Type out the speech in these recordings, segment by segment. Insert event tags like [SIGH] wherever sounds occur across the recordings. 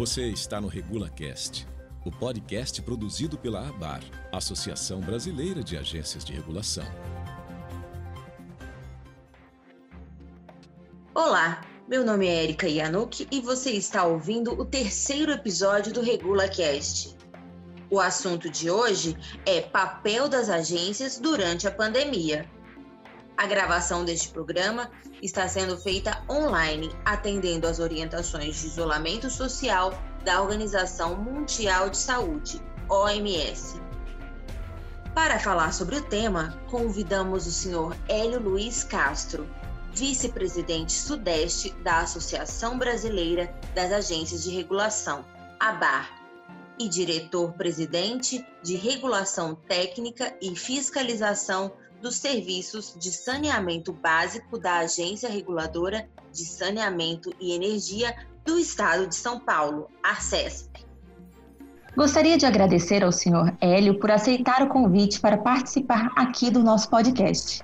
Você está no RegulaCast, o podcast produzido pela ABAR, Associação Brasileira de Agências de Regulação. Olá, meu nome é Erika Yanuki e você está ouvindo o terceiro episódio do RegulaCast. O assunto de hoje é papel das agências durante a pandemia. A gravação deste programa está sendo feita online, atendendo às orientações de isolamento social da Organização Mundial de Saúde, OMS. Para falar sobre o tema, convidamos o Sr. Hélio Luiz Castro, vice-presidente sudeste da Associação Brasileira das Agências de Regulação, ABAR, e diretor-presidente de Regulação Técnica e Fiscalização dos serviços de saneamento básico da Agência Reguladora de Saneamento e Energia do Estado de São Paulo, ARCESP. Gostaria de agradecer ao senhor Hélio por aceitar o convite para participar aqui do nosso podcast.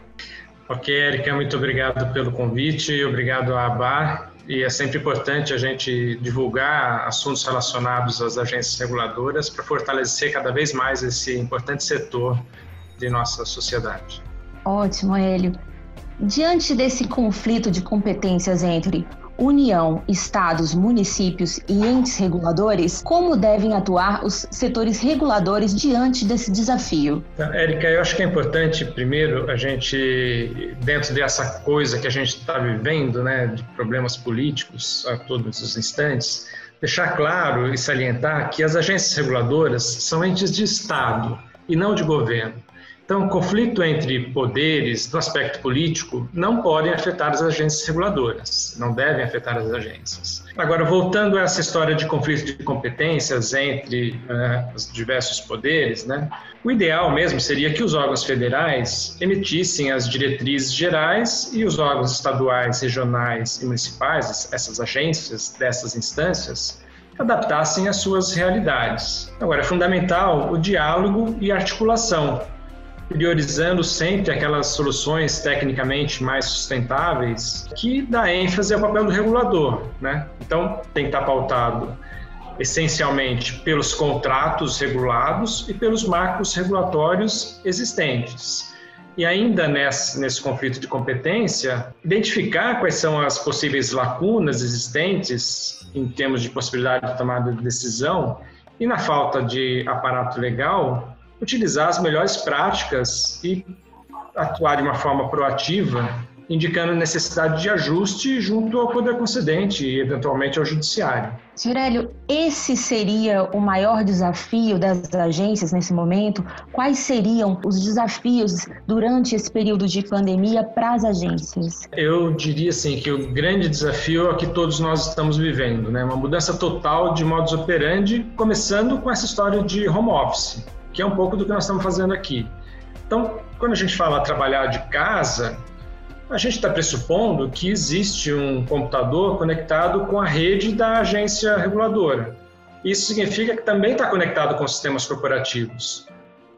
Ok, Erika, muito obrigado pelo convite, obrigado à ABAR. E é sempre importante a gente divulgar assuntos relacionados às agências reguladoras para fortalecer cada vez mais esse importante setor de nossa sociedade. Ótimo, Hélio. Diante desse conflito de competências entre União, estados, municípios e entes reguladores, como devem atuar os setores reguladores diante desse desafio? Érica, eu acho que é importante, primeiro, a gente, dentro dessa coisa que a gente está vivendo, né, de problemas políticos a todos os instantes, deixar claro e salientar que as agências reguladoras são entes de Estado e não de governo. Então, conflito entre poderes no aspecto político não podem afetar as agências reguladoras, não devem afetar as agências. Agora, voltando a essa história de conflito de competências entre uh, os diversos poderes, né, o ideal mesmo seria que os órgãos federais emitissem as diretrizes gerais e os órgãos estaduais, regionais e municipais, essas agências dessas instâncias, adaptassem às suas realidades. Agora, é fundamental o diálogo e articulação priorizando sempre aquelas soluções tecnicamente mais sustentáveis que dá ênfase ao papel do regulador, né? Então, tem que estar pautado essencialmente pelos contratos regulados e pelos marcos regulatórios existentes. E ainda nesse, nesse conflito de competência, identificar quais são as possíveis lacunas existentes em termos de possibilidade de tomada de decisão e na falta de aparato legal, utilizar as melhores práticas e atuar de uma forma proativa, indicando necessidade de ajuste junto ao poder concedente e, eventualmente, ao judiciário. Senhor Hélio, esse seria o maior desafio das agências nesse momento? Quais seriam os desafios durante esse período de pandemia para as agências? Eu diria assim que o grande desafio é o que todos nós estamos vivendo, né? Uma mudança total de modus operandi, começando com essa história de home office que é um pouco do que nós estamos fazendo aqui. Então, quando a gente fala trabalhar de casa, a gente está pressupondo que existe um computador conectado com a rede da agência reguladora. Isso significa que também está conectado com sistemas corporativos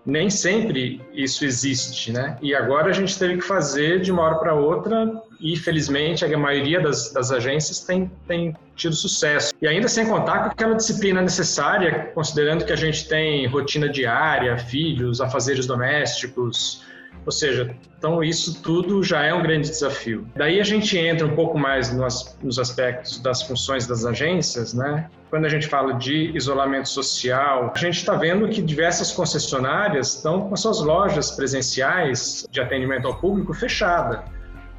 nem sempre isso existe, né? E agora a gente teve que fazer de uma hora para outra e felizmente a maioria das, das agências tem, tem tido sucesso. E ainda sem contar com aquela disciplina necessária, considerando que a gente tem rotina diária, filhos, afazeres domésticos, ou seja, então isso tudo já é um grande desafio. Daí a gente entra um pouco mais nos, aspectos das funções das agências, né? Quando a gente fala de isolamento social, a gente está vendo que diversas concessionárias estão com suas lojas presenciais de atendimento ao público fechada.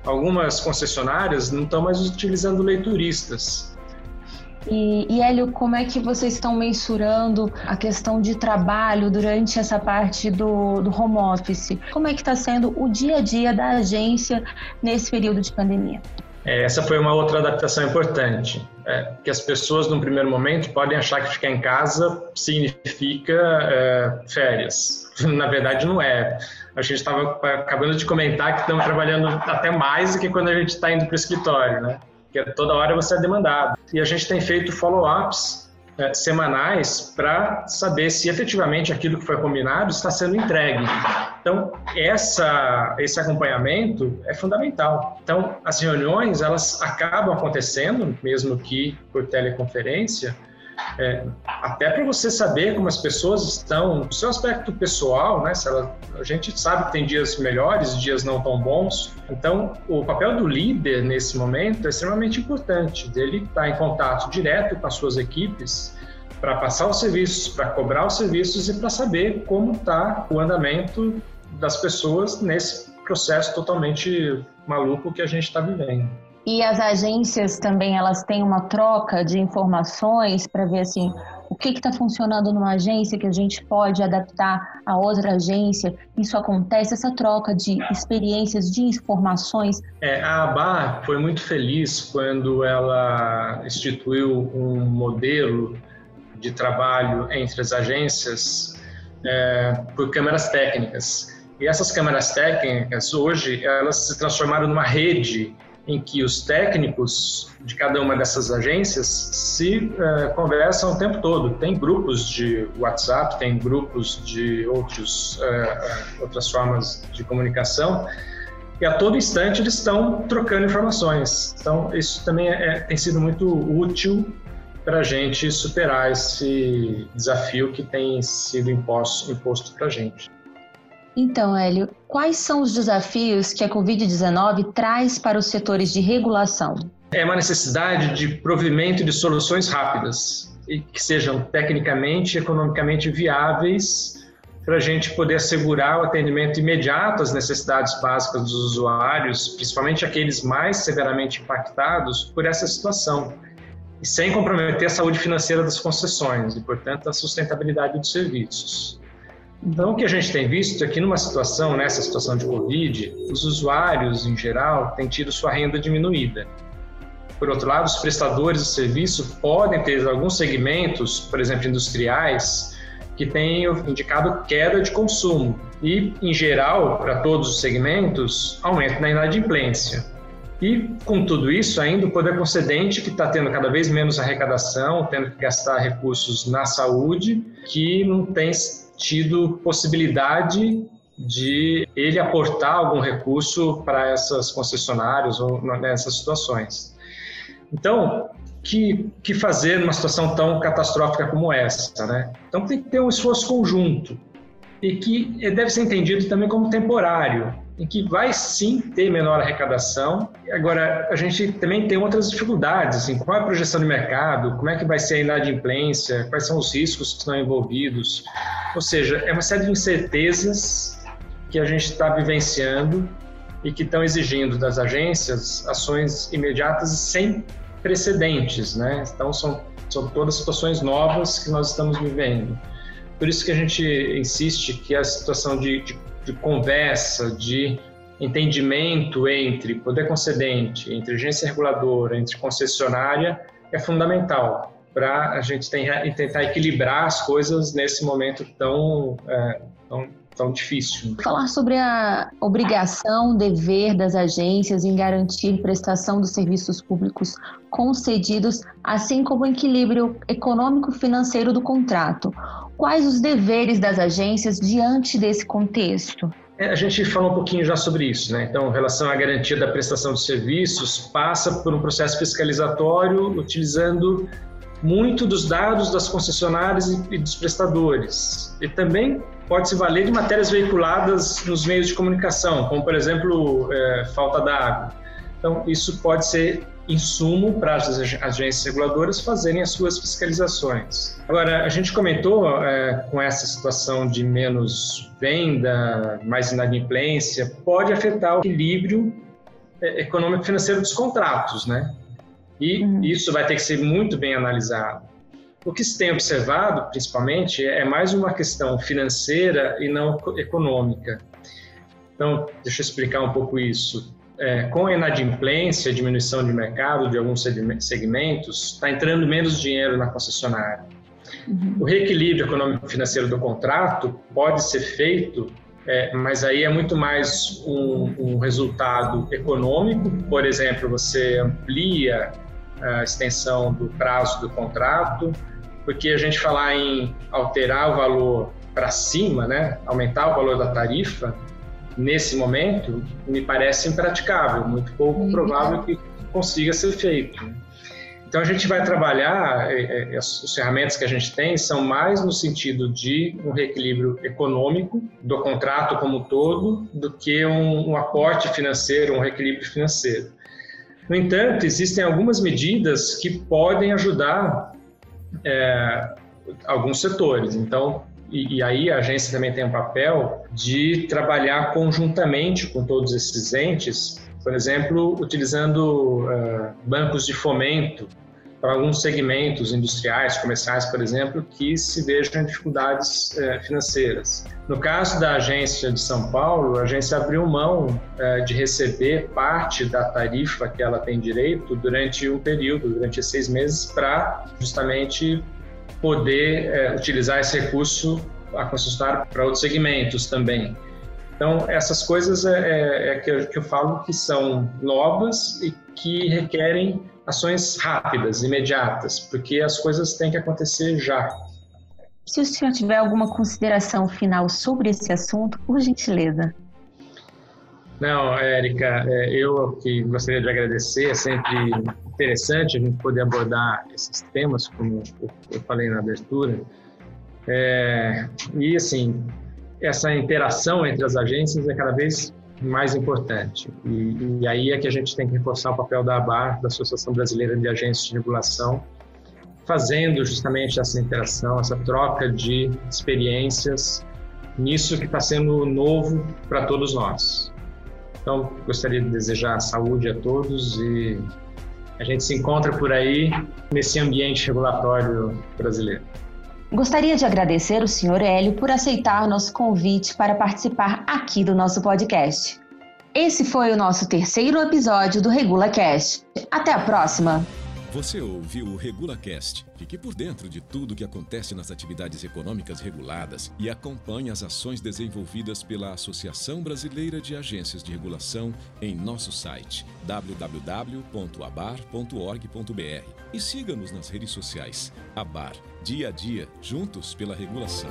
Algumas concessionárias não estão mais utilizando leituristas. E, e Hélio, como é que vocês estão mensurando a questão de trabalho durante essa parte do, do home office? Como é que está sendo o dia a dia da agência nesse período de pandemia? É, essa foi uma outra adaptação importante, é, que as pessoas, num primeiro momento, podem achar que ficar em casa significa é, férias. [LAUGHS] Na verdade, não é. A gente estava acabando de comentar que estamos trabalhando até mais do que quando a gente está indo para o escritório, né? Porque toda hora você é demandado. E a gente tem feito follow-ups é, semanais para saber se efetivamente aquilo que foi combinado está sendo entregue. Então, essa, esse acompanhamento é fundamental. Então, as reuniões, elas acabam acontecendo, mesmo que por teleconferência, é, até para você saber como as pessoas estão, no seu aspecto pessoal, né? Ela, a gente sabe que tem dias melhores, dias não tão bons. Então, o papel do líder nesse momento é extremamente importante. Dele estar tá em contato direto com as suas equipes para passar os serviços, para cobrar os serviços e para saber como está o andamento das pessoas nesse processo totalmente maluco que a gente está vivendo. E as agências também elas têm uma troca de informações para ver assim o que está funcionando numa agência que a gente pode adaptar a outra agência. Isso acontece, essa troca de experiências, de informações. É, a ABA foi muito feliz quando ela instituiu um modelo de trabalho entre as agências é, por câmeras técnicas. E essas câmeras técnicas, hoje, elas se transformaram numa rede em que os técnicos de cada uma dessas agências se uh, conversam o tempo todo. Tem grupos de WhatsApp, tem grupos de outros, uh, outras formas de comunicação e a todo instante eles estão trocando informações. Então, isso também é, é tem sido muito útil para a gente superar esse desafio que tem sido imposto, imposto para a gente. Então, Hélio, quais são os desafios que a Covid-19 traz para os setores de regulação? É uma necessidade de provimento de soluções rápidas e que sejam tecnicamente e economicamente viáveis para a gente poder assegurar o atendimento imediato às necessidades básicas dos usuários, principalmente aqueles mais severamente impactados por essa situação, e sem comprometer a saúde financeira das concessões e, portanto, a sustentabilidade dos serviços. Então, o que a gente tem visto é que numa situação, nessa situação de Covid, os usuários, em geral, têm tido sua renda diminuída. Por outro lado, os prestadores de serviço podem ter alguns segmentos, por exemplo, industriais, que têm indicado queda de consumo e, em geral, para todos os segmentos, aumento na inadimplência. E, com tudo isso, ainda o poder concedente, que está tendo cada vez menos arrecadação, tendo que gastar recursos na saúde, que não tem tido possibilidade de ele aportar algum recurso para essas concessionárias ou nessas situações. Então, que, que fazer numa situação tão catastrófica como essa, né? Então tem que ter um esforço conjunto e que deve ser entendido também como temporário, em que vai sim ter menor arrecadação. Agora, a gente também tem outras dificuldades, assim, qual é a projeção de mercado, como é que vai ser a inadimplência, quais são os riscos que estão envolvidos. Ou seja, é uma série de incertezas que a gente está vivenciando e que estão exigindo das agências ações imediatas sem precedentes, né? Então, são, são todas situações novas que nós estamos vivendo. Por isso que a gente insiste que a situação de, de de conversa, de entendimento entre poder concedente, entre agência reguladora, entre concessionária, é fundamental para a gente tentar equilibrar as coisas nesse momento tão, é, tão, tão difícil. Falar sobre a obrigação, dever das agências em garantir prestação dos serviços públicos concedidos, assim como o equilíbrio econômico-financeiro do contrato. Quais os deveres das agências diante desse contexto? É, a gente falou um pouquinho já sobre isso, né? Então, relação à garantia da prestação de serviços, passa por um processo fiscalizatório utilizando muito dos dados das concessionárias e dos prestadores. E também pode se valer de matérias veiculadas nos meios de comunicação, como, por exemplo, é, falta d'água. Então, isso pode ser insumo para as agências reguladoras fazerem as suas fiscalizações. Agora, a gente comentou é, com essa situação de menos venda, mais inadimplência, pode afetar o equilíbrio é, econômico-financeiro dos contratos, né? E uhum. isso vai ter que ser muito bem analisado. O que se tem observado, principalmente, é mais uma questão financeira e não econômica. Então, deixa eu explicar um pouco isso é, com a inadimplência, diminuição de mercado de alguns segmentos, está entrando menos dinheiro na concessionária. Uhum. O reequilíbrio econômico-financeiro do contrato pode ser feito, é, mas aí é muito mais um, um, resultado econômico. Por exemplo, você amplia a extensão do prazo do contrato, porque a gente falar em alterar o valor para cima, né, aumentar o valor da tarifa, nesse momento, me parece impraticável, muito pouco uhum. provável que consiga ser feito. Então a gente vai trabalhar, é, é, as ferramentas que a gente tem são mais no sentido de um reequilíbrio econômico do contrato como um todo, do que um, um aporte financeiro, um reequilíbrio financeiro. No entanto, existem algumas medidas que podem ajudar é, alguns setores. Então, e, e, aí a agência também tem um papel de trabalhar conjuntamente com todos esses entes, por exemplo, utilizando uh, bancos de fomento para alguns segmentos industriais, comerciais, por exemplo, que se vejam em dificuldades uh, financeiras. No caso da agência de São Paulo, a agência abriu mão uh, de receber parte da tarifa que ela tem direito durante um período, durante seis meses, para justamente poder é, utilizar esse recurso a concessionária para outros segmentos também. Então, essas coisas é, é, é que, eu, que, eu, falo que são novas e que requerem ações rápidas, imediatas, porque as coisas têm que acontecer já. Se o senhor tiver alguma consideração final sobre esse assunto, por gentileza. Não, Érica, é, eu que gostaria de agradecer, é sempre interessante a gente poder abordar esses temas, como eu falei na abertura. É, e, assim, essa interação entre as agências é cada vez mais importante. E, e, aí é que a gente tem que reforçar o papel da ABAR, da Associação Brasileira de Agências de Regulação, fazendo justamente essa interação, essa troca de experiências nisso que está sendo novo para todos nós. Então, gostaria de desejar saúde a todos e a gente se encontra por aí nesse ambiente regulatório brasileiro. Gostaria de agradecer o Sr. Hélio por aceitar nosso convite para participar aqui do nosso podcast. Esse foi o nosso terceiro episódio do RegulaCast. Até a próxima! Você ouviu o RegulaCast. Fique por dentro de tudo o que acontece nas atividades econômicas reguladas e acompanhe as ações desenvolvidas pela Associação Brasileira de Agências de Regulação em nosso site www.abar.org.br e siga-nos nas redes sociais. Abar, dia a dia, juntos pela regulação.